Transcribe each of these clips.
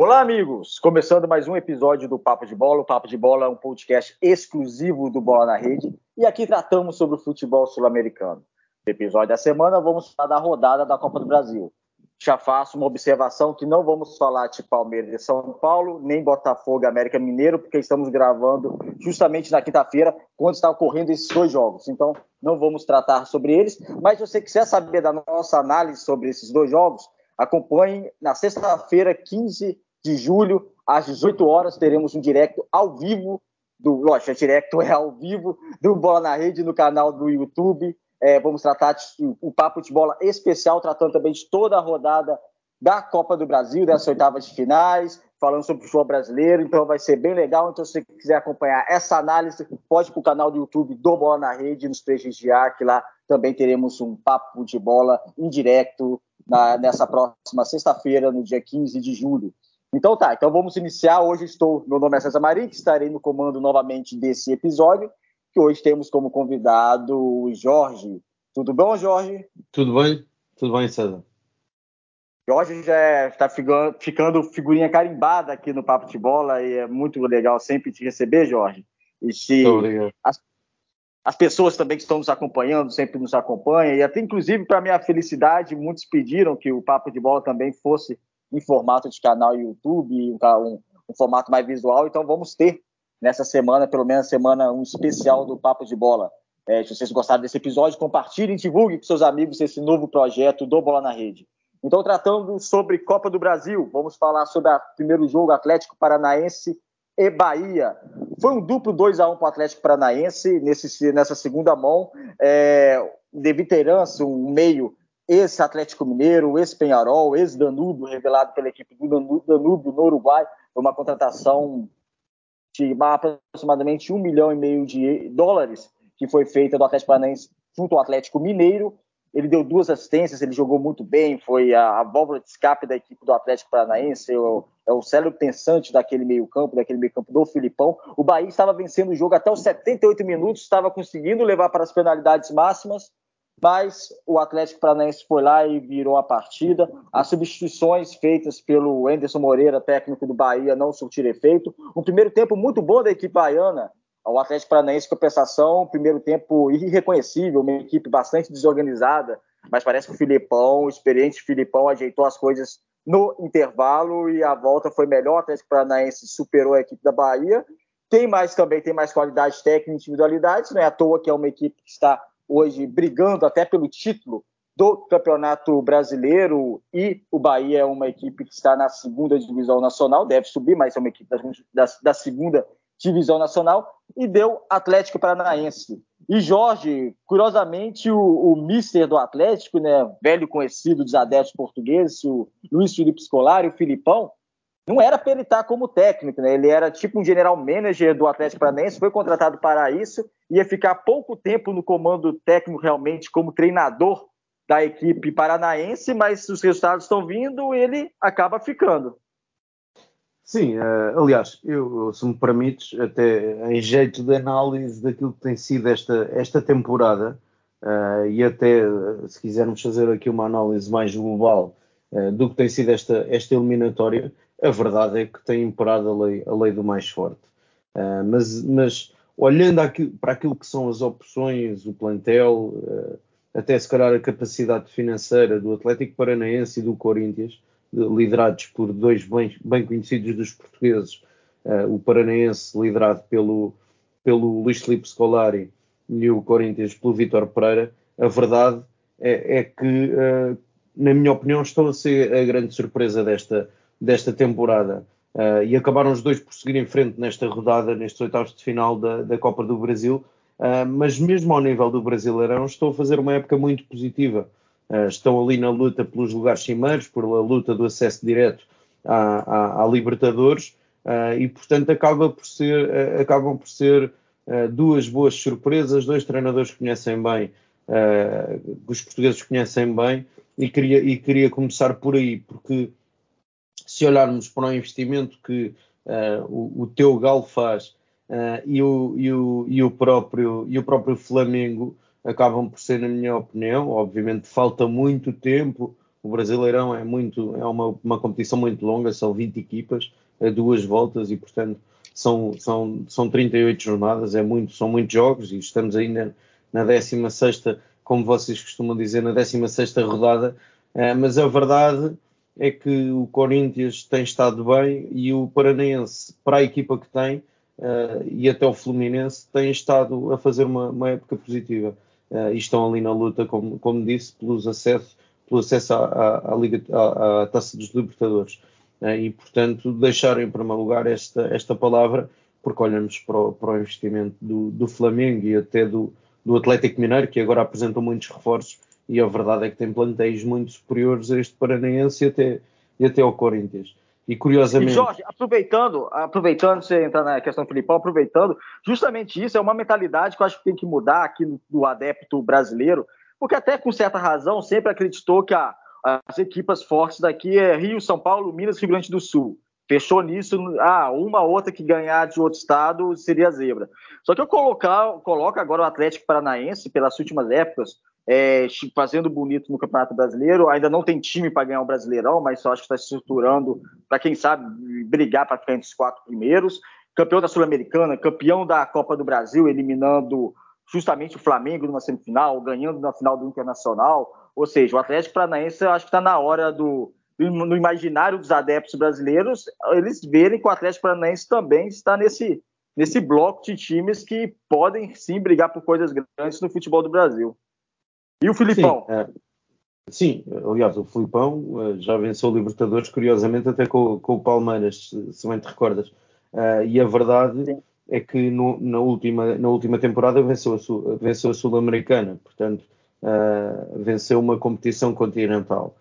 Olá, amigos! Começando mais um episódio do Papo de Bola. O Papo de Bola é um podcast exclusivo do Bola na Rede e aqui tratamos sobre o futebol sul-americano. No episódio da semana, vamos falar da rodada da Copa do Brasil. Já faço uma observação que não vamos falar de Palmeiras e São Paulo, nem Botafogo e América Mineiro, porque estamos gravando justamente na quinta-feira, quando está ocorrendo esses dois jogos. Então, não vamos tratar sobre eles. Mas se você quiser saber da nossa análise sobre esses dois jogos, acompanhe na sexta-feira, 15 de julho, às 18 horas, teremos um direct ao vivo do. Lógico, é direto, é ao vivo, do Bola na Rede no canal do YouTube. É, vamos tratar de um papo de bola especial, tratando também de toda a rodada da Copa do Brasil, dessas oitavas de finais, falando sobre o futebol brasileiro, então vai ser bem legal. Então, se você quiser acompanhar essa análise, pode ir para o canal do YouTube do Bola na Rede, nos prestigiar, que lá também teremos um papo de bola em direto na, nessa próxima sexta-feira, no dia 15 de julho. Então tá, então vamos iniciar. Hoje estou, meu nome é César Marim, que estarei no comando novamente desse episódio, que hoje temos como convidado o Jorge. Tudo bom, Jorge? Tudo bem, tudo bem, César. Jorge já está ficando figurinha carimbada aqui no Papo de Bola e é muito legal sempre te receber, Jorge. E se as, as, pessoas também que estão nos acompanhando sempre nos acompanham, e até inclusive para minha felicidade, muitos pediram que o Papo de Bola também fosse em formato de canal YouTube, um, um, um formato mais visual. Então vamos ter nessa semana, pelo menos semana, um especial do Papo de Bola. É, se vocês gostaram desse episódio, compartilhem, divulguem com seus amigos esse novo projeto do Bola na Rede. Então, tratando sobre Copa do Brasil, vamos falar sobre o primeiro jogo Atlético Paranaense e Bahia. Foi um duplo 2 a 1 para o Atlético Paranaense nesse, nessa segunda mão. É, de veterança, um meio esse Atlético Mineiro, esse Penharol, esse Danúbio, revelado pela equipe do Danúbio no Uruguai, foi uma contratação de aproximadamente um milhão e meio de dólares que foi feita do Atlético Paranaense junto ao Atlético Mineiro. Ele deu duas assistências, ele jogou muito bem, foi a, a válvula de escape da equipe do Atlético Paranaense, o, é o cérebro pensante daquele meio-campo, daquele meio-campo do Filipão. O Bahia estava vencendo o jogo até os 78 minutos, estava conseguindo levar para as penalidades máximas, mas o Atlético Paranaense foi lá e virou a partida. As substituições feitas pelo Anderson Moreira, técnico do Bahia, não surtiram efeito. Um primeiro tempo muito bom da equipe baiana. O Atlético Paranaense, compensação, primeiro tempo irreconhecível, uma equipe bastante desorganizada, mas parece que o Filipão, o experiente Filipão, ajeitou as coisas no intervalo e a volta foi melhor. O Atlético Paranaense superou a equipe da Bahia. Tem mais também, tem mais qualidade técnica e individualidade, não é à toa que é uma equipe que está hoje brigando até pelo título do Campeonato Brasileiro e o Bahia é uma equipe que está na segunda divisão nacional, deve subir, mas é uma equipe da, da, da segunda divisão nacional, e deu Atlético Paranaense. E Jorge, curiosamente, o, o mister do Atlético, né, velho conhecido dos adeptos portugueses, o Luiz Felipe Scolari, o Filipão, não era para ele estar como técnico, né? Ele era tipo um general manager do Atlético Paranaense, foi contratado para isso, ia ficar pouco tempo no comando técnico realmente como treinador da equipe paranaense, mas os resultados estão vindo, ele acaba ficando. Sim, uh, aliás, eu, se me permites, até em jeito de análise daquilo que tem sido esta, esta temporada, uh, e até se quisermos fazer aqui uma análise mais global uh, do que tem sido esta, esta eliminatória, a verdade é que tem imperado a lei, a lei do mais forte. Uh, mas, mas, olhando aqui, para aquilo que são as opções, o plantel, uh, até se calhar a capacidade financeira do Atlético Paranaense e do Corinthians, liderados por dois bem, bem conhecidos dos portugueses, uh, o Paranaense liderado pelo, pelo Luís Filipe Scolari e o Corinthians pelo Vítor Pereira, a verdade é, é que, na minha opinião, estão a ser a grande surpresa desta, desta temporada. Uh, e acabaram os dois por seguir em frente nesta rodada, nestes oitavos de final da, da Copa do Brasil. Uh, mas mesmo ao nível do Brasileirão, estão a fazer uma época muito positiva. Uh, estão ali na luta pelos lugares cimeiros, pela luta do acesso direto à, à, à Libertadores, e portanto acaba por ser, acabam por ser duas boas surpresas, dois treinadores que conhecem bem, os portugueses conhecem bem, e queria, e queria começar por aí, porque se olharmos para o investimento que uh, o, o, teu Galo faz uh, e, o, e, o, e, o próprio, e o próprio Flamengo acabam por ser, na minha opinião, obviamente falta muito tempo o Brasileirão é muito é uma, uma competição muito longa, são 20 equipas, é duas voltas e portanto são, são, são 38 jornadas, é muito, são muitos jogos e estamos aí na, na 16 como vocês costumam dizer, na 16 rodada, uh, mas a verdade é que o Corinthians tem estado bem e o Paranaense, para a equipa que tem, uh, e até o Fluminense, tem estado a fazer uma, uma época positiva. Uh, e estão ali na luta, como, como disse, pelos acessos, pelo acesso à, à, à, Liga, à, à Taça dos Libertadores. Uh, e, portanto, deixar em primeiro lugar esta, esta palavra, porque olhamos para o, para o investimento do, do Flamengo e até do, do Atlético Mineiro, que agora apresentam muitos reforços, e a verdade é que tem plantéis muito superiores a este Paranaense e até, e até ao Corinthians. E curiosamente. E Jorge, aproveitando, aproveitando você entrar na questão do Filipão, aproveitando, justamente isso é uma mentalidade que eu acho que tem que mudar aqui do, adepto brasileiro, porque até com certa razão sempre acreditou que a, as equipas fortes daqui é Rio, São Paulo, Minas, Rio Grande do Sul. Fechou nisso, ah, uma outra que ganhar de outro estado seria zebra. Só que eu colocar, coloco agora o Atlético Paranaense, pelas últimas épocas, é, fazendo bonito no Campeonato Brasileiro. Ainda não tem time para ganhar o Brasileirão, mas só acho que está se estruturando para, quem sabe, brigar para ficar entre os quatro primeiros. Campeão da Sul-Americana, campeão da Copa do Brasil, eliminando justamente o Flamengo numa semifinal, ganhando na final do Internacional. Ou seja, o Atlético Paranaense acho que está na hora do, no imaginário dos adeptos brasileiros, eles verem que o Atlético Paranaense também está nesse, nesse bloco de times que podem sim brigar por coisas grandes no futebol do Brasil. E o Filipão? Sim, é, sim aliás, o Filipão uh, já venceu o Libertadores, curiosamente, até com, com o Palmeiras, se, se bem te recordas. Uh, e a verdade sim. é que no, na, última, na última temporada venceu a, venceu a Sul-Americana, portanto, uh, venceu uma competição continental.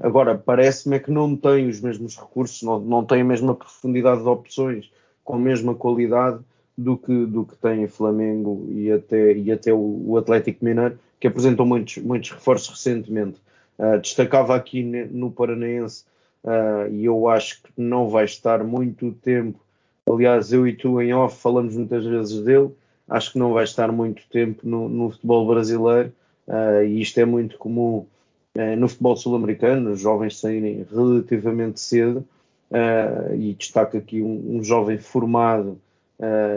agora, parece-me é que não tem os mesmos recursos, não, não tem a mesma profundidade de opções, com a mesma qualidade do que, do que tem o Flamengo e até, e até o, o Atlético Mineiro, que apresentou muitos, muitos reforços recentemente. Uh, destacava aqui no Paranaense, uh, e eu acho que não vai estar muito tempo. Aliás, eu e tu em off falamos muitas vezes dele. Acho que não vai estar muito tempo no, no futebol brasileiro, uh, e isto é muito comum no futebol sul-americano, os jovens saírem relativamente cedo. e destaco aqui um, um jovem formado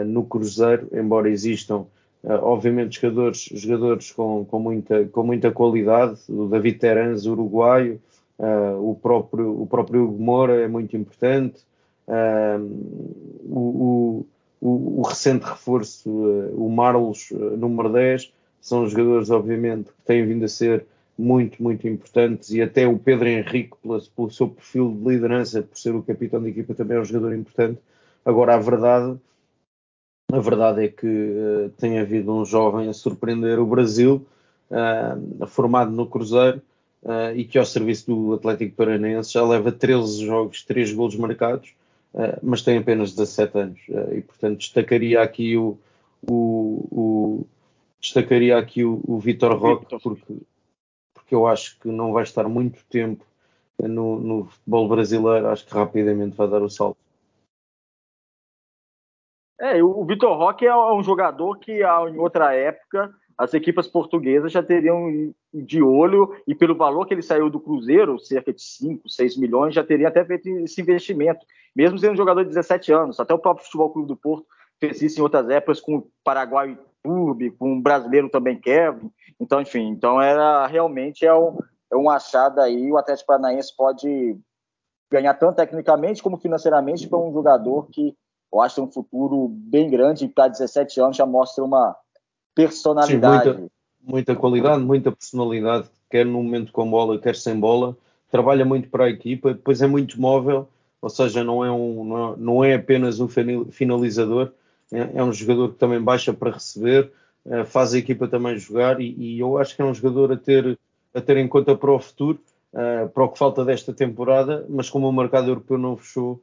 no Cruzeiro, embora existam obviamente jogadores, jogadores com, com, muita, com muita qualidade, o David Terans, uruguaio, uh, o, próprio, o próprio Hugo Moura é muito importante, uh, o, o, o, recente reforço, o Marlos, número 10, são jogadores obviamente que têm vindo a ser muito, muito importantes. E até o Pedro Henrique, pelo seu perfil de liderança, por ser o capitão da equipa, também é um jogador importante. Agora, a verdade a verdade é que uh, tem havido um jovem a surpreender o Brasil, uh, formado no Cruzeiro, uh, e que ao serviço do Atlético Paranaense já leva 13 jogos, 3 golos marcados, mas tem apenas 17 anos. e portanto destacaria aqui o, o, o destacaria aqui o, o Vitor Roque, porque, porque eu acho que não vai estar muito tempo no, no futebol brasileiro, acho que rapidamente vai dar o salto. É, o Vitor Roque é um jogador que em outra época as equipes portuguesas já teriam de olho e pelo valor que ele saiu do Cruzeiro, cerca de 5, 6 milhões, já teria até feito esse investimento, mesmo sendo um jogador de 17 anos. Até o próprio Futebol Clube do Porto fez isso em outras épocas com o Paraguai Clube, com o brasileiro também Kevin. Então, enfim, então era realmente é um, é um achado aí. O Atlético Paranaense pode ganhar tanto tecnicamente como financeiramente para um jogador que eu acho que um futuro bem grande e para 17 anos já mostra uma personalidade. Sim, muita, muita qualidade, muita personalidade, quer no momento com bola, quer sem bola. Trabalha muito para a equipa, depois é muito móvel, ou seja, não é, um, não é apenas um finalizador, é, é um jogador que também baixa para receber, é, faz a equipa também jogar e, e, eu acho que é um jogador a ter, a ter em conta para o futuro, é, para o que falta desta temporada, mas como o mercado europeu não fechou,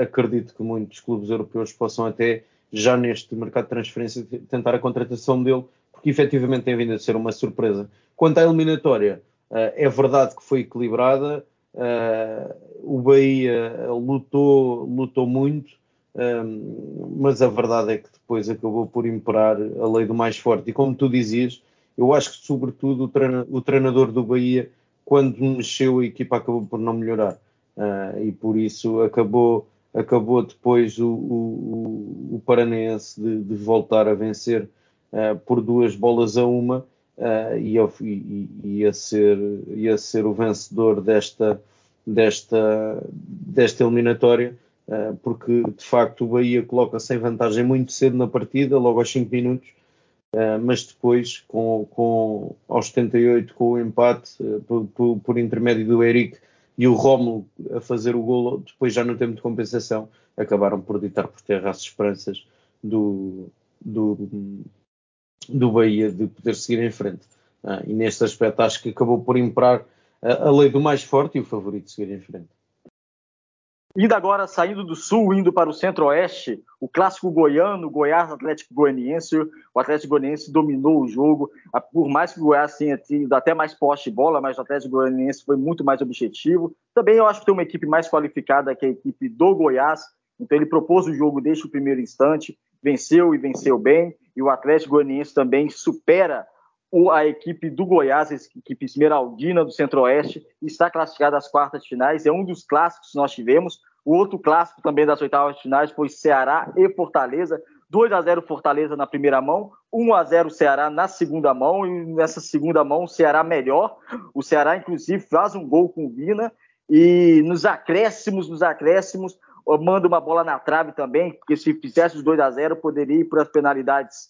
acredito que muitos clubes europeus possam até já neste mercado de transferência tentar a contratação dele, porque efetivamente tem vindo a ser uma surpresa. Quanto à eliminatória, uh, é verdade que foi equilibrada, uh, o Bahia lutou, lutou muito, mas a verdade é que depois acabou por imperar a lei do mais forte. E como tu dizias, eu acho que sobretudo o, treinador do Bahia quando mexeu a equipa acabou por não melhorar e por isso acabou acabou depois o, o, o Paranense de, de, voltar a vencer uh, por duas bolas a uma uh, e, e, ia, ser, ia ser o vencedor desta, desta, desta eliminatória, uh, porque de facto o Bahia coloca-se em vantagem muito cedo na partida, logo aos 5 minutos, mas depois, com, com, aos 78, com o empate, por, por intermédio do Eric, e o Rómulo a fazer o golo depois já no tempo de compensação acabaram por ditar por terra as esperanças do, do, do Bahia de poder seguir em frente. Ah, e neste aspecto acho que acabou por imperar a, a lei do mais forte e o favorito seguir em frente. Indo agora, saindo do sul, indo para o centro-oeste, o clássico goiano, Goiás Atlético Goianiense. O Atlético Goianiense dominou o jogo, por mais que o Goiás tenha tido até mais poste de bola, mas o Atlético Goianiense foi muito mais objetivo. Também eu acho que tem uma equipe mais qualificada que a equipe do Goiás, então ele propôs o jogo desde o primeiro instante, venceu e venceu bem, e o Atlético Goianiense também supera a equipe do Goiás, a equipe esmeraldina do Centro-Oeste, está classificada às quartas finais. É um dos clássicos que nós tivemos. O outro clássico também das oitavas finais foi Ceará e Fortaleza. 2 a 0 Fortaleza na primeira mão, 1 a 0 Ceará na segunda mão, e nessa segunda mão o Ceará melhor. O Ceará, inclusive, faz um gol com o Vina, e nos acréscimos, nos acréscimos, manda uma bola na trave também, porque se fizesse os 2 a 0 poderia ir para as penalidades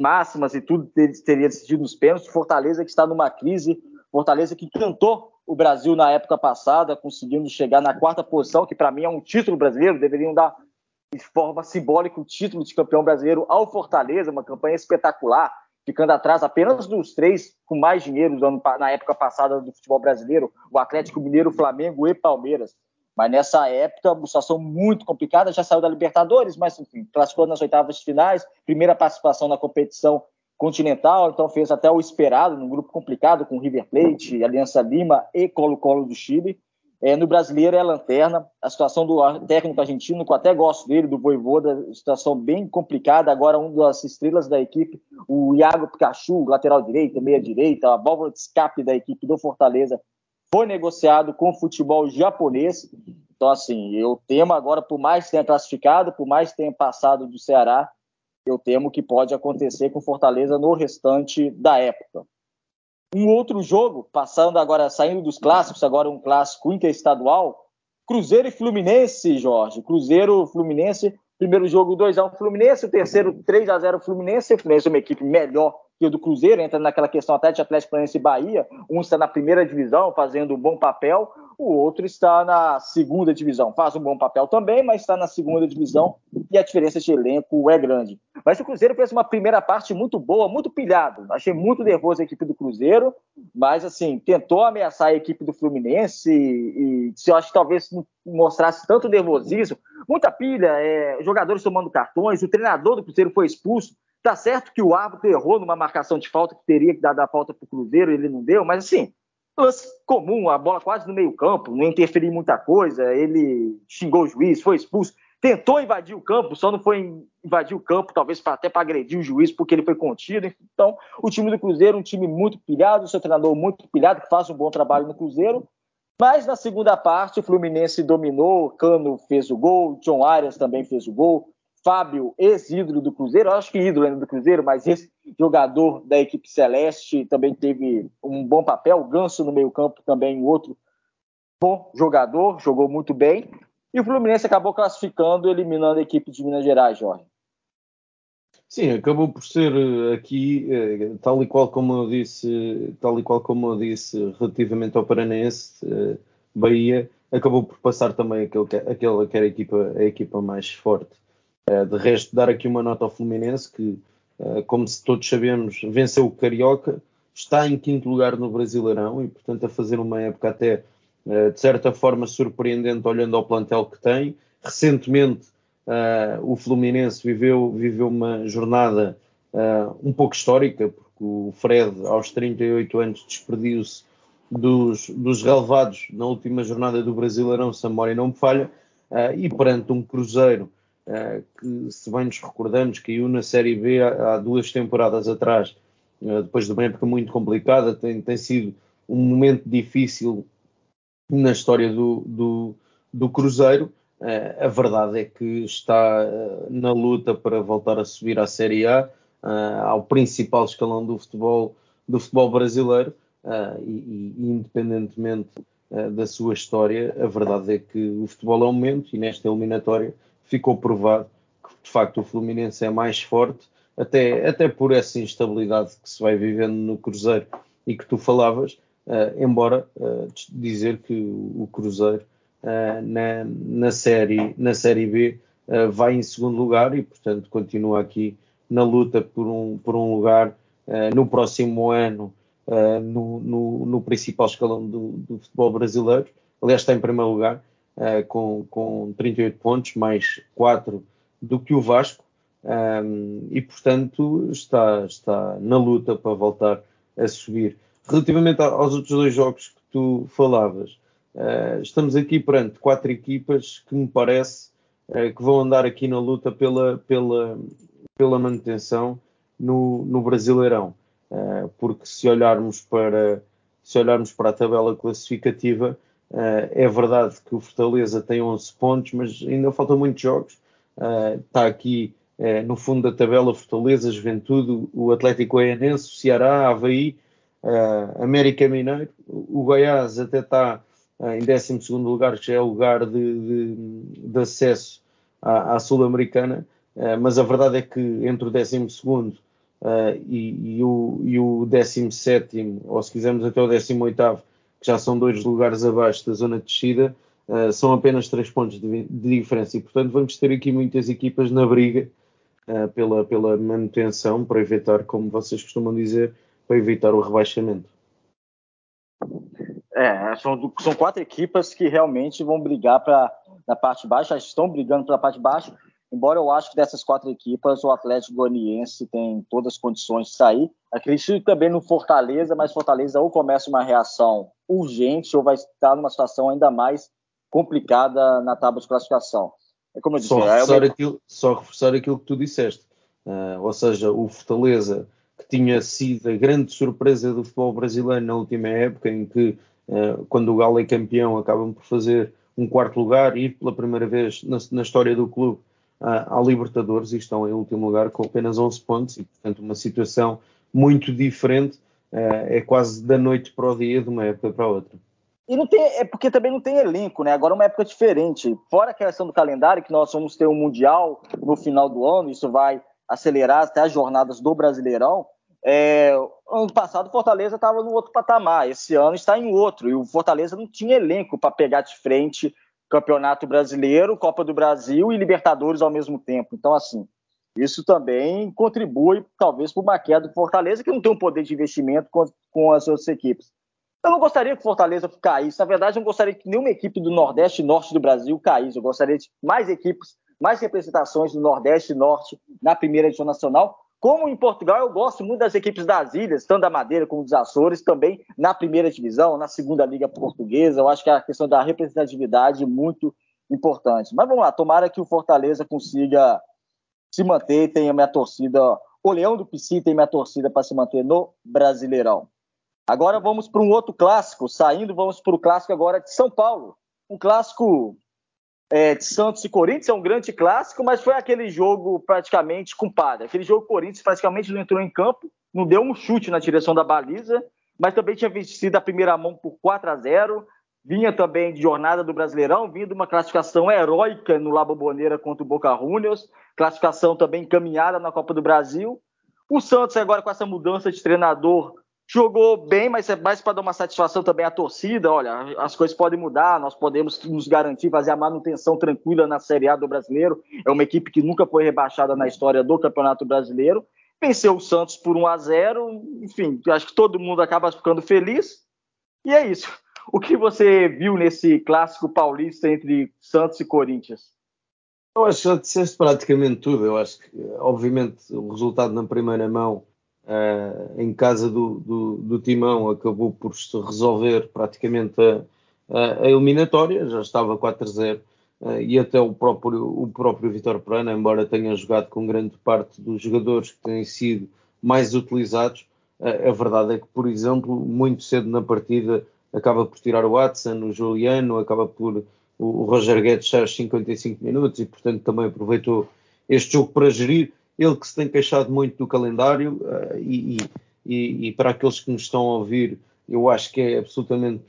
máximas e tudo teria decidido nos pênaltis. Fortaleza que está numa crise, Fortaleza que cantou o Brasil na época passada, conseguindo chegar na quarta posição, que para mim é um título brasileiro, deveriam dar de forma simbólica o título de campeão brasileiro ao Fortaleza, uma campanha espetacular, ficando atrás apenas dos três com mais dinheiro na época passada do futebol brasileiro, o Atlético Mineiro, Flamengo e Palmeiras. Mas nessa época, uma situação muito complicada, já saiu da Libertadores, mas enfim, classificou nas oitavas de finais, primeira participação na competição continental, então fez até o esperado, num grupo complicado com River Plate, Aliança Lima e Colo-Colo do Chile. É, no brasileiro é a lanterna, a situação do técnico argentino, que eu até gosto dele, do Voivoda, situação bem complicada. Agora, um das estrelas da equipe, o Iago Pikachu, lateral direita, meia direita, a válvula de escape da equipe do Fortaleza, foi negociado com o futebol japonês. Então, assim, eu temo agora, por mais que tenha classificado, por mais que tenha passado do Ceará, eu temo que pode acontecer com Fortaleza no restante da época. Um outro jogo, passando agora, saindo dos clássicos, agora um clássico interestadual, Cruzeiro e Fluminense, Jorge. Cruzeiro, Fluminense, primeiro jogo 2x1 Fluminense, o terceiro 3x0 Fluminense. O Fluminense é uma equipe melhor que o do Cruzeiro, entra naquela questão até de Atlético Paranaense e Bahia. Um está na primeira divisão, fazendo um bom papel, o outro está na segunda divisão. Faz um bom papel também, mas está na segunda divisão e a diferença de elenco é grande. Mas o Cruzeiro fez uma primeira parte muito boa, muito pilhado. Achei muito nervoso a equipe do Cruzeiro, mas assim, tentou ameaçar a equipe do Fluminense e, se eu acho que talvez mostrasse tanto nervosismo, muita pilha, é, jogadores tomando cartões, o treinador do Cruzeiro foi expulso. Tá certo que o árbitro errou numa marcação de falta que teria que dar a falta para o Cruzeiro, ele não deu, mas assim, lance comum, a bola quase no meio-campo, não interferiu muita coisa, ele xingou o juiz, foi expulso, tentou invadir o campo, só não foi invadir o campo, talvez até para agredir o juiz, porque ele foi contido. Então, o time do Cruzeiro, um time muito pilhado, seu treinador muito pilhado, que faz um bom trabalho no Cruzeiro. Mas na segunda parte, o Fluminense dominou, Cano fez o gol, John Arias também fez o gol. Fábio, ex-ídolo do Cruzeiro, acho que ídolo ainda do Cruzeiro, mas esse jogador da equipe celeste também teve um bom papel. Ganso no meio-campo também, outro bom jogador, jogou muito bem. E o Fluminense acabou classificando, eliminando a equipe de Minas Gerais, Jorge. Sim, acabou por ser eh, aqui, eh, tal e qual como eu disse, tal e qual como eu disse relativamente ao Paranense, eh, Bahia, acabou por passar também aquele, aquela que era a equipa, a equipa mais forte. Eh, de resto, dar aqui uma nota ao Fluminense, que, eh, como todos sabemos, venceu o Carioca, está em quinto lugar no Brasileirão e, portanto, a fazer uma época até, eh, de certa forma, surpreendente, olhando ao plantel que tem. Recentemente, o Fluminense viveu, viveu uma jornada um pouco histórica, porque o Fred, aos 38 anos, despediu-se dos, dos relevados na última jornada do Brasileirão, se a memória não me falha, e perante um Cruzeiro que, se bem nos recordamos, caiu na Série B há, duas temporadas atrás, eh, depois de uma época muito complicada, tem, tem sido um momento difícil na história do, do, do Cruzeiro. Uh, a verdade é que está na luta para voltar a subir à Série A, ao principal escalão do futebol, do futebol brasileiro, e, e, independentemente da sua história, a verdade é que o futebol é um momento e nesta eliminatória ficou provado que de facto o Fluminense é mais forte, até, até por essa instabilidade que se vai vivendo no Cruzeiro e que tu falavas, embora dizer que o Cruzeiro uh, na, na, série, na série B uh, vai em segundo lugar e, portanto, continua aqui na luta por um, por um lugar uh, no próximo ano no, no, no, principal escalão do, do, futebol brasileiro. Aliás, está em primeiro lugar com, com 38 pontos, mais 4 do que o Vasco. Um, e portanto está, está na luta para voltar a subir. Relativamente aos outros dois jogos que tu falavas, Uh, estamos aqui perante quatro equipas que me parece uh, que vão andar aqui na luta pela, pela, pela manutenção no, no Brasileirão. Uh, porque se olharmos para se olharmos para a tabela classificativa, é verdade que o Fortaleza tem 11 pontos, mas ainda faltam muitos jogos. está aqui no fundo da tabela Fortaleza, Juventude, o Atlético Goianense, o Ceará, Havaí, América Mineiro, o Goiás até está ah, em 12 lugar, que já é o lugar de, de, de acesso à, à Sul-Americana, ah, mas a verdade é que entre o 12 uh, e, e, o, e o 17, ou se quisermos até o 18, que já são dois lugares abaixo da zona de descida, uh, são apenas três pontos de, de, diferença e, portanto, vamos ter aqui muitas equipas na briga uh, pela, pela manutenção, para evitar, como vocês costumam dizer, para evitar o rebaixamento. É, são, são quatro equipas que realmente vão brigar para na parte baixa, já estão brigando pela parte baixa, embora eu acho que dessas quatro equipas o Atlético Goianiense tem todas as condições de sair. Acredito também no Fortaleza, mas Fortaleza ou começa uma reação urgente ou vai estar numa situação ainda mais complicada na tábua de classificação. É como eu disse, só, é reforçar, é aquilo, só reforçar aquilo que tu disseste. Uh, ou seja, o Fortaleza, que tinha sido a grande surpresa do futebol brasileiro na última época, em que eh, quando o Galo é campeão, acabam por fazer um quarto lugar e pela primeira vez na, na história do clube à Libertadores e estão em último lugar com apenas 11 pontos e, portanto, uma situação muito diferente. Eh, é quase da noite para o dia, de uma época para a outra. E não tem, é porque também não tem elenco, né? Agora é uma época diferente. Fora a questão do calendário, que nós vamos ter um Mundial no final do ano, isso vai acelerar até as jornadas do Brasileirão. É, ano passado o Fortaleza estava no outro patamar, esse ano está em outro, e o Fortaleza não tinha elenco para pegar de frente Campeonato Brasileiro, Copa do Brasil e Libertadores ao mesmo tempo. Então, assim, isso também contribui, talvez, para uma queda do Fortaleza, que não tem um poder de investimento com, com as outras equipes. Eu não gostaria que o Fortaleza caísse. Na verdade, eu não gostaria que nenhuma equipe do Nordeste e Norte do Brasil caísse. Eu gostaria de mais equipes, mais representações do Nordeste e Norte na primeira edição nacional, como em Portugal, eu gosto muito das equipes das ilhas, tanto da Madeira como dos Açores, também na primeira divisão, na segunda liga portuguesa. Eu acho que a questão da representatividade é muito importante. Mas vamos lá, tomara que o Fortaleza consiga se manter, tenha minha torcida, o Leão do Pici tem minha torcida para se manter no Brasileirão. Agora vamos para um outro clássico, saindo, vamos para o clássico agora de São Paulo. Um clássico é, Santos e Corinthians é um grande clássico, mas foi aquele jogo praticamente compadre. Aquele jogo Corinthians praticamente não entrou em campo, não deu um chute na direção da baliza, mas também tinha vencido a primeira mão por 4 a 0 vinha também de jornada do Brasileirão, vinha de uma classificação heróica no La Bombonera contra o Boca Juniors, classificação também encaminhada na Copa do Brasil. O Santos agora com essa mudança de treinador jogou bem, mas é mais para dar uma satisfação também à torcida. Olha, as coisas podem mudar, nós podemos nos garantir fazer a manutenção tranquila na Série A do Brasileiro. É uma equipe que nunca foi rebaixada na história do Campeonato Brasileiro. Venceu o Santos por 1 a 0. Enfim, acho que todo mundo acaba ficando feliz. E é isso. O que você viu nesse clássico paulista entre Santos e Corinthians? Eu acho que já disseste praticamente tudo. Eu acho que, obviamente, o resultado na primeira mão uh, em casa do, do, do, Timão acabou por se resolver praticamente a, a eliminatória, já estava 4-0 uh, e até o próprio, o próprio Vitor Perana, embora tenha jogado com grande parte dos jogadores que têm sido mais utilizados, a verdade é que, por exemplo, muito cedo na partida acaba por tirar o Watson, o Juliano, acaba por o, Roger Guedes aos 55 minutos e, portanto, também aproveitou este jogo para gerir. Ele que se tem queixado muito do calendário uh, e, e, e, para aqueles que nos estão a ouvir, eu acho que é absolutamente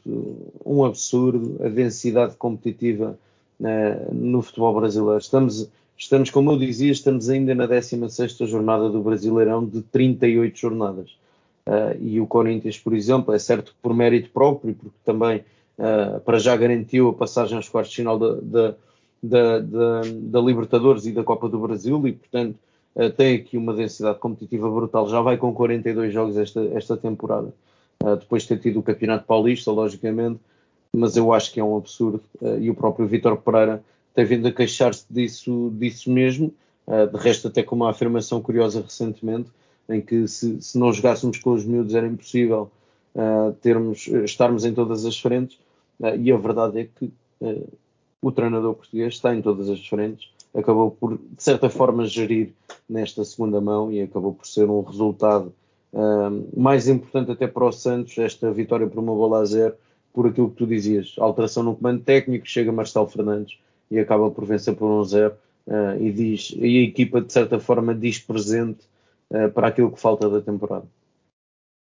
um absurdo a densidade competitiva uh, no futebol brasileiro. Estamos, estamos, como eu dizia, estamos ainda na 16 jornada do Brasileirão de 38 jornadas. Uh, e o Corinthians, por exemplo, é certo por mérito próprio, porque também para já garantiu a passagem aos quartos de final da Libertadores e da Copa do Brasil e, portanto, uh, tem aqui uma densidade competitiva brutal. Já vai com 42 jogos esta, esta temporada, depois de ter tido o Campeonato Paulista, logicamente, mas eu acho que é um absurdo. E o próprio Vitor Pereira tem vindo a queixar-se disso, disso mesmo, de resto até com uma afirmação curiosa recentemente, em que se, se não jogássemos com os miúdos era impossível uh, termos, estarmos em todas as frentes, uh, e a verdade é que uh, o treinador português está em todas as frentes, acabou por, de certa forma, gerir nesta segunda mão e acabou por ser um resultado mais importante até para o Santos, esta vitória por uma bola a zero, por aquilo que tu dizias, alteração no comando técnico, chega Marcelo Fernandes e acaba por vencer por um zero, e diz, e a equipa de certa forma diz presente uh, para aquilo que falta da temporada.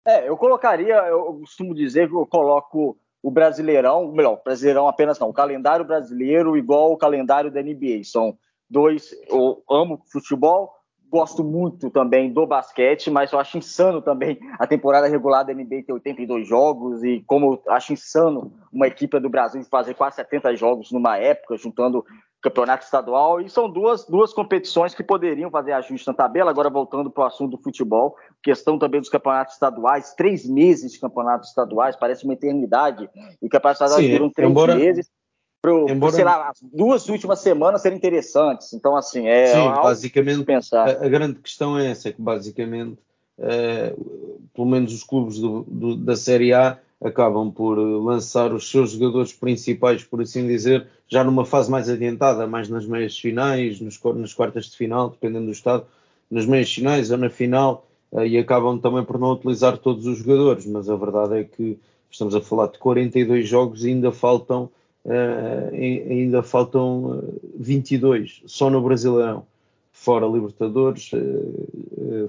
É, eu colocaria, eu costumo dizer que eu coloco o Brasileirão, melhor, Brasileirão apenas não, o calendário brasileiro igual o calendário da NBA. São dois, eu amo futebol, gosto muito também do basquete, mas eu acho insano também a temporada regular da NBA ter 82 jogos e como eu acho insano uma equipe do Brasil fazer quase 70 jogos numa época, juntando campeonato estadual, e são duas, duas competições que poderiam fazer ajuste na tabela. Agora, voltando para o assunto do futebol, questão também dos campeonatos estaduais, três meses de campeonatos estaduais, parece uma eternidade, e campeonatos estaduais duram três embora, meses. Pro, embora... sei lá, as duas últimas semanas serem interessantes. Então, assim, é. Sim, basicamente, pensar. A, a, grande questão é essa: é que basicamente, é, pelo menos os clubes do, do, da Série A acabam por lançar os seus jogadores principais, por assim dizer, já numa fase mais adiantada, mais nas meias finais, nos, nas quartas de final, dependendo do estado, nas meias finais ou na final, uh, e acabam também por não utilizar todos os jogadores, mas a verdade é que estamos a falar de 42 jogos e ainda faltam, uh, ainda faltam 22, eh, só no Brasileirão, fora Libertadores,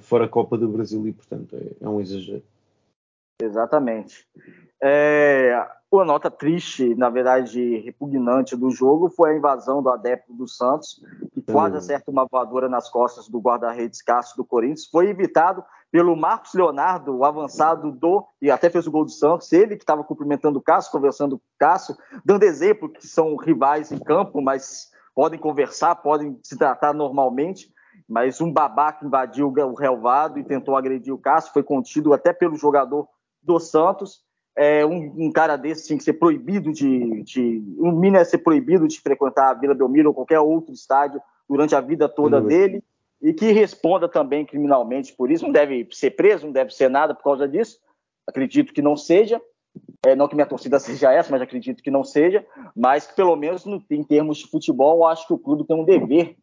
fora Copa do Brasil, e portanto é, é um exagero. Exatamente. É, uma nota triste, na verdade repugnante do jogo foi a invasão do adepto do Santos, que quase acerta uma voadora nas costas do guarda-redes Cássio do Corinthians. Foi evitado pelo Marcos Leonardo, o avançado do, e até fez o gol do Santos, ele que estava cumprimentando o Cássio, conversando com o Cássio, dando exemplo que são rivais em campo, mas podem conversar, podem se tratar normalmente. Mas um babaca invadiu o relvado e tentou agredir o Cássio, foi contido até pelo jogador do Santos é, um, um, cara desse tinha que ser proibido de, de um mínimo é ser proibido de frequentar a Vila Belmiro ou qualquer outro estádio durante a vida toda uhum. dele e que responda também criminalmente por isso. Não deve ser preso, não deve ser nada por causa disso. Acredito que não seja. É, não que minha torcida seja essa, mas acredito que não seja. Mas que pelo menos no, em termos de futebol, eu acho que o clube tem um dever.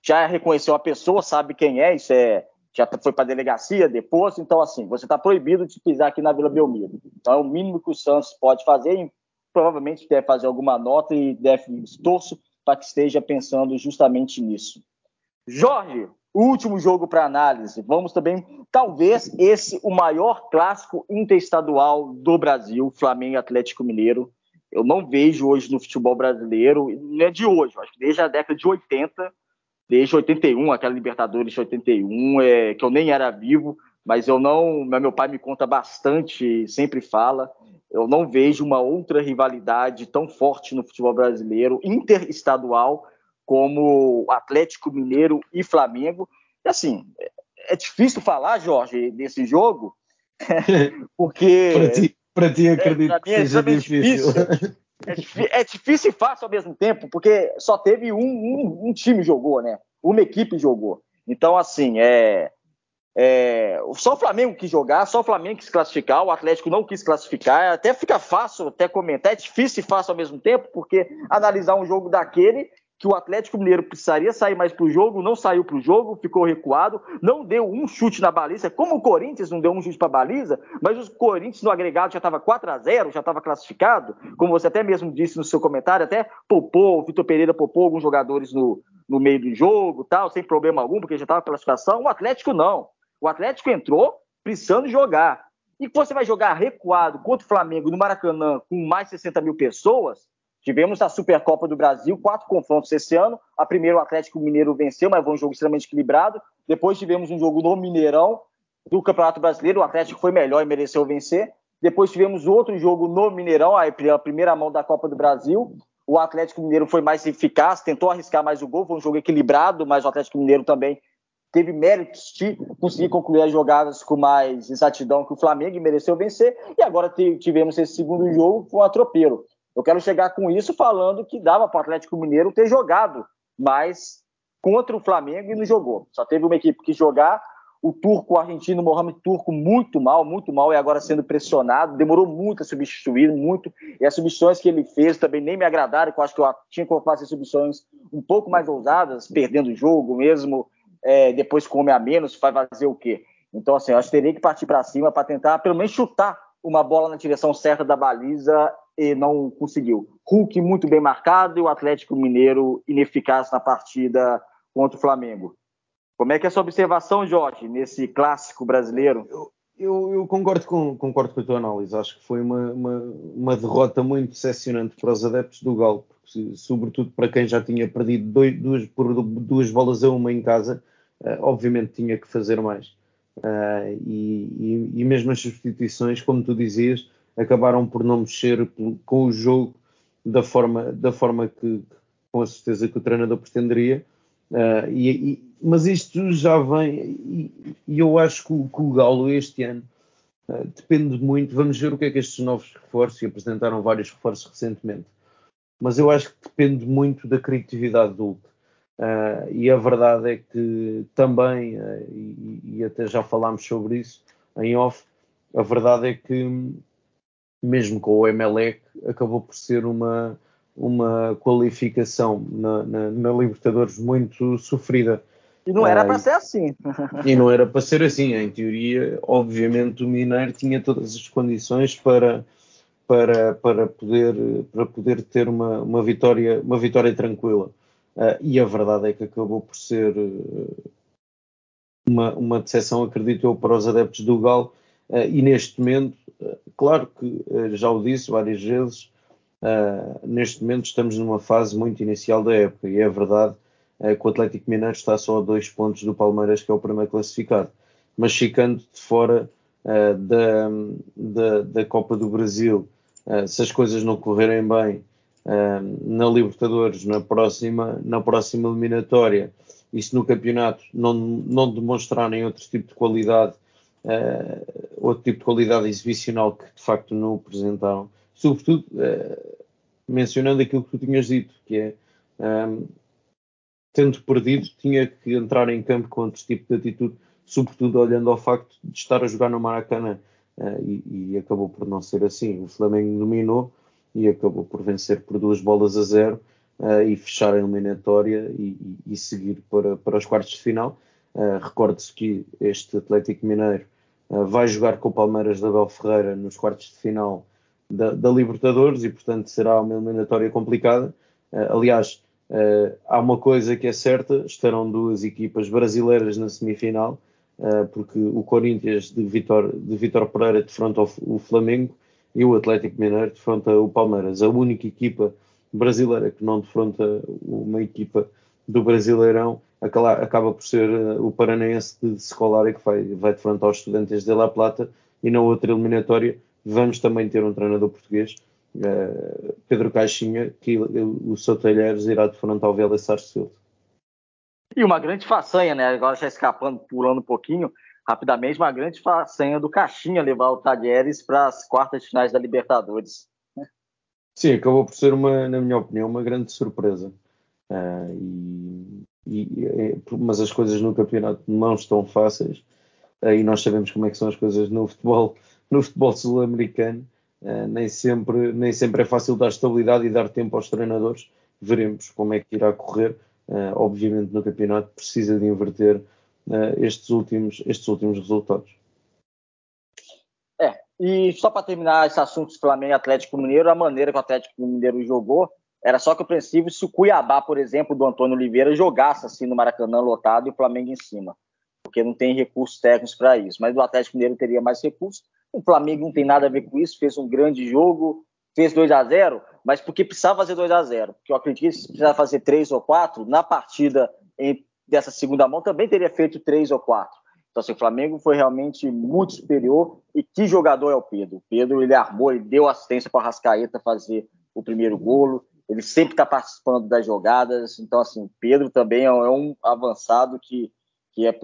Já reconheceu a pessoa, sabe quem é, isso é já foi para a delegacia depois, então assim, você está proibido de pisar aqui na Vila Belmiro. Então é o mínimo que o Santos pode fazer e provavelmente deve fazer alguma nota e deve torço para que esteja pensando justamente nisso. Jorge, último jogo para análise. Vamos também, talvez esse o maior clássico interestadual do Brasil, Flamengo e Atlético Mineiro. Eu não vejo hoje no futebol brasileiro, não é de hoje, acho que desde a década de 80 desde 81, aquela Libertadores de 81, é, que eu nem era vivo, mas eu não, meu pai me conta bastante, sempre fala, eu não vejo uma outra rivalidade tão forte no futebol brasileiro, interestadual, como Atlético Mineiro e Flamengo. E assim, é difícil falar, Jorge, desse jogo, porque... para ti, ti acredito é, que seja difícil. difícil. É, é, difícil e fácil ao mesmo tempo, porque só teve um, um, um time jogou, né? Uma equipe jogou. Então, assim, é, é, só o Flamengo quis jogar, só o Flamengo quis classificar, o Atlético não quis classificar. Até fica fácil até comentar, é difícil e fácil ao mesmo tempo, porque analisar um jogo daquele que o Atlético Mineiro precisaria sair mais para o jogo, não saiu para o jogo, ficou recuado, não deu um chute na baliza, como o Corinthians não deu um chute para a baliza, mas o Corinthians no agregado já estava 4 a 0 já estava classificado, como você até mesmo disse no seu comentário, até poupou, o Vitor Pereira poupou alguns jogadores no, no meio do jogo, tal, sem problema algum, porque já estava classificação. O Atlético não. O Atlético entrou precisando jogar. E você vai jogar recuado contra o Flamengo no Maracanã com mais de 60 mil pessoas, Tivemos a Supercopa do Brasil, quatro confrontos esse ano. A primeira, o Atlético Mineiro venceu, mas foi um jogo extremamente equilibrado. Depois tivemos um jogo no Mineirão do Campeonato Brasileiro. O Atlético foi melhor e mereceu vencer. Depois tivemos outro jogo no Mineirão, a primeira mão da Copa do Brasil. O Atlético Mineiro foi mais eficaz, tentou arriscar mais o gol. Foi um jogo equilibrado, mas o Atlético Mineiro também teve méritos de conseguir concluir as jogadas com mais exatidão que o Flamengo e mereceu vencer. E agora tivemos esse segundo jogo com o atropelo. Eu quero chegar com isso falando que dava para o Atlético Mineiro ter jogado mais contra o Flamengo e não jogou. Só teve uma equipe que jogar. O turco o argentino Mohamed Turco muito mal, muito mal, e agora sendo pressionado. Demorou muito a substituir, muito. E as substituições que ele fez também nem me agradaram, eu acho que eu tinha que fazer substituições um pouco mais ousadas, perdendo o jogo mesmo, é, depois com homem a menos, vai fazer o quê? Então, assim, eu acho que teria que partir para cima para tentar, pelo menos, chutar uma bola na direção certa da baliza e não conseguiu. Hulk muito bem marcado e o Atlético Mineiro ineficaz na partida contra o Flamengo. Como é que é a sua observação, Jorge, nesse clássico brasileiro? Eu, eu, eu concordo, com, concordo com a tua análise. Acho que foi uma, uma, uma, derrota muito decepcionante para os adeptos do Galo, porque, sobretudo para quem já tinha perdido dois, duas, por duas bolas a uma em casa, uh, obviamente tinha que fazer mais. Uh, e, e, e mesmo as substituições, como tu dizias, acabaram por não mexer com o jogo da forma, da forma que, com a certeza que o treinador pretenderia. Uh, e, e, mas isto já vem, e, e eu acho que o, que o, Galo este ano uh, depende muito. Vamos ver o que é que estes novos reforços, e apresentaram vários reforços recentemente, mas eu acho que depende muito da criatividade do Hulk. Uh, e a verdade é que também, e, e, até já falámos sobre isso em off, a verdade é que mesmo com o Emelec, acabou por ser uma, uma qualificação na, na, na Libertadores muito sofrida. E não era uh, para ser assim. e não era para ser assim. Em teoria, obviamente, o Mineiro tinha todas as condições para, para, para, poder, para poder ter uma, uma, vitória, uma vitória tranquila. Uh, e a verdade é que acabou por ser uma, uma decepção, acredito eu, para os adeptos do Galo. Uh, e neste momento, Claro que, eh, já o disse várias vezes, uh, neste momento estamos numa fase muito inicial da época e é verdade uh, que o Atlético Mineiro está só a dois pontos do Palmeiras, que é o primeiro classificado. Mas ficando de fora uh, da, da, da, Copa do Brasil, se as coisas não correrem bem na Libertadores, na próxima, na próxima eliminatória, e se no campeonato não, não demonstrarem outro tipo de qualidade uh, outro tipo de qualidade exibicional que de facto não apresentaram, sobretudo uh, mencionando aquilo que tu tinhas dito, que é um, ehm, tendo perdido, tinha que entrar em campo com outro tipo de atitude, sobretudo olhando ao facto de estar a jogar no Maracanã. Uh, e, e, acabou por não ser assim. O Flamengo dominou e acabou por vencer por duas bolas a zero uh, e fechar a eliminatória e, e, e, seguir para, para os quartos de final. Uh, Recorde-se que este Atlético Mineiro vai jogar com o Palmeiras da Abel Ferreira nos quartos de final da, da, Libertadores e, portanto, será uma eliminatória complicada. Uh, aliás, há uma coisa que é certa: estarão duas equipas brasileiras na semifinal, porque o Corinthians de Vitor, de Vitor Pereira defronta o Flamengo e o Atlético Mineiro defronta o Palmeiras. A única equipa brasileira que não defronta uma equipa do Brasileirão acaba por ser eh, o Paranaense de Secolari que vai, vai defrontar os estudantes de La Plata e na outra eliminatória vamos também ter um treinador português, uh, Pedro Caixinha, que o, o seu Talheres irá defrontar o Vélez Sarsfield. E uma grande façanha, né? Agora já escapando, pulando um pouquinho, rapidamente, uma grande façanha do Caixinha levar o Talheres para as quartas de finais da Libertadores. Sim, acabou por ser, uma, na minha opinião, uma grande surpresa. Uh, e e, mas as coisas no campeonato não estão fáceis e nós sabemos como é que são as coisas no futebol, no futebol sul-americano. Uh, nem, sempre, nem sempre é fácil dar estabilidade e dar tempo aos treinadores veremos como é que irá correr. Uh, obviamente no campeonato precisa de inverter uh, estes, últimos, estes últimos resultados. É, e só para terminar esse assunto Flamengo e Atlético Mineiro, a maneira que o Atlético Mineiro jogou era só compreensível se o Cuiabá, por exemplo, do Antônio Oliveira, jogasse assim no Maracanã lotado e o Flamengo em cima. Porque não tem recursos técnicos para isso. Mas o Atlético Mineiro teria mais recursos. O Flamengo não tem nada a ver com isso, fez um grande jogo, fez 2 a 0 mas porque precisava fazer 2 a 0 Porque eu acredito que se precisava fazer 3 ou 4, na partida em, dessa segunda mão também teria feito 3 ou 4. Então, assim, o Flamengo foi realmente muito superior. E que jogador é o Pedro? O Pedro, ele armou, ele deu assistência para o Rascaeta fazer o primeiro golo ele sempre está participando das jogadas. Então, assim, Pedro também é um avançado que, que é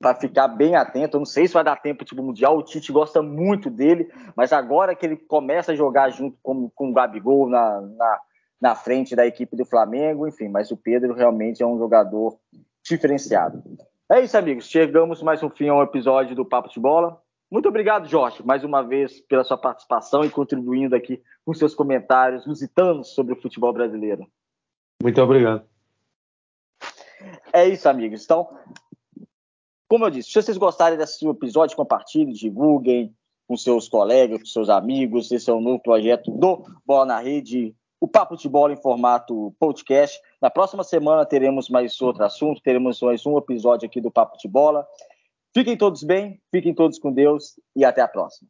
para ficar bem atento. Eu não sei se vai dar tempo tipo mundial. O Tite gosta muito dele, mas agora que ele começa a jogar junto com, com o Gabigol na, na, na frente da equipe do Flamengo, enfim. Mas o Pedro realmente é um jogador diferenciado. É isso, amigos. Chegamos mais um fim ao episódio do Papo de Bola. Muito obrigado, Jorge, mais uma vez pela sua participação e contribuindo aqui com seus comentários lusitanos sobre o futebol brasileiro. Muito obrigado. É isso, amigos. Então, como eu disse, se vocês gostarem desse episódio, compartilhem, divulguem com seus colegas, com seus amigos. Esse é um novo projeto do Bola na Rede, o Papo de Bola em formato podcast. Na próxima semana teremos mais outro assunto, teremos mais um episódio aqui do Papo de Bola. Fiquem todos bem, fiquem todos com Deus e até a próxima.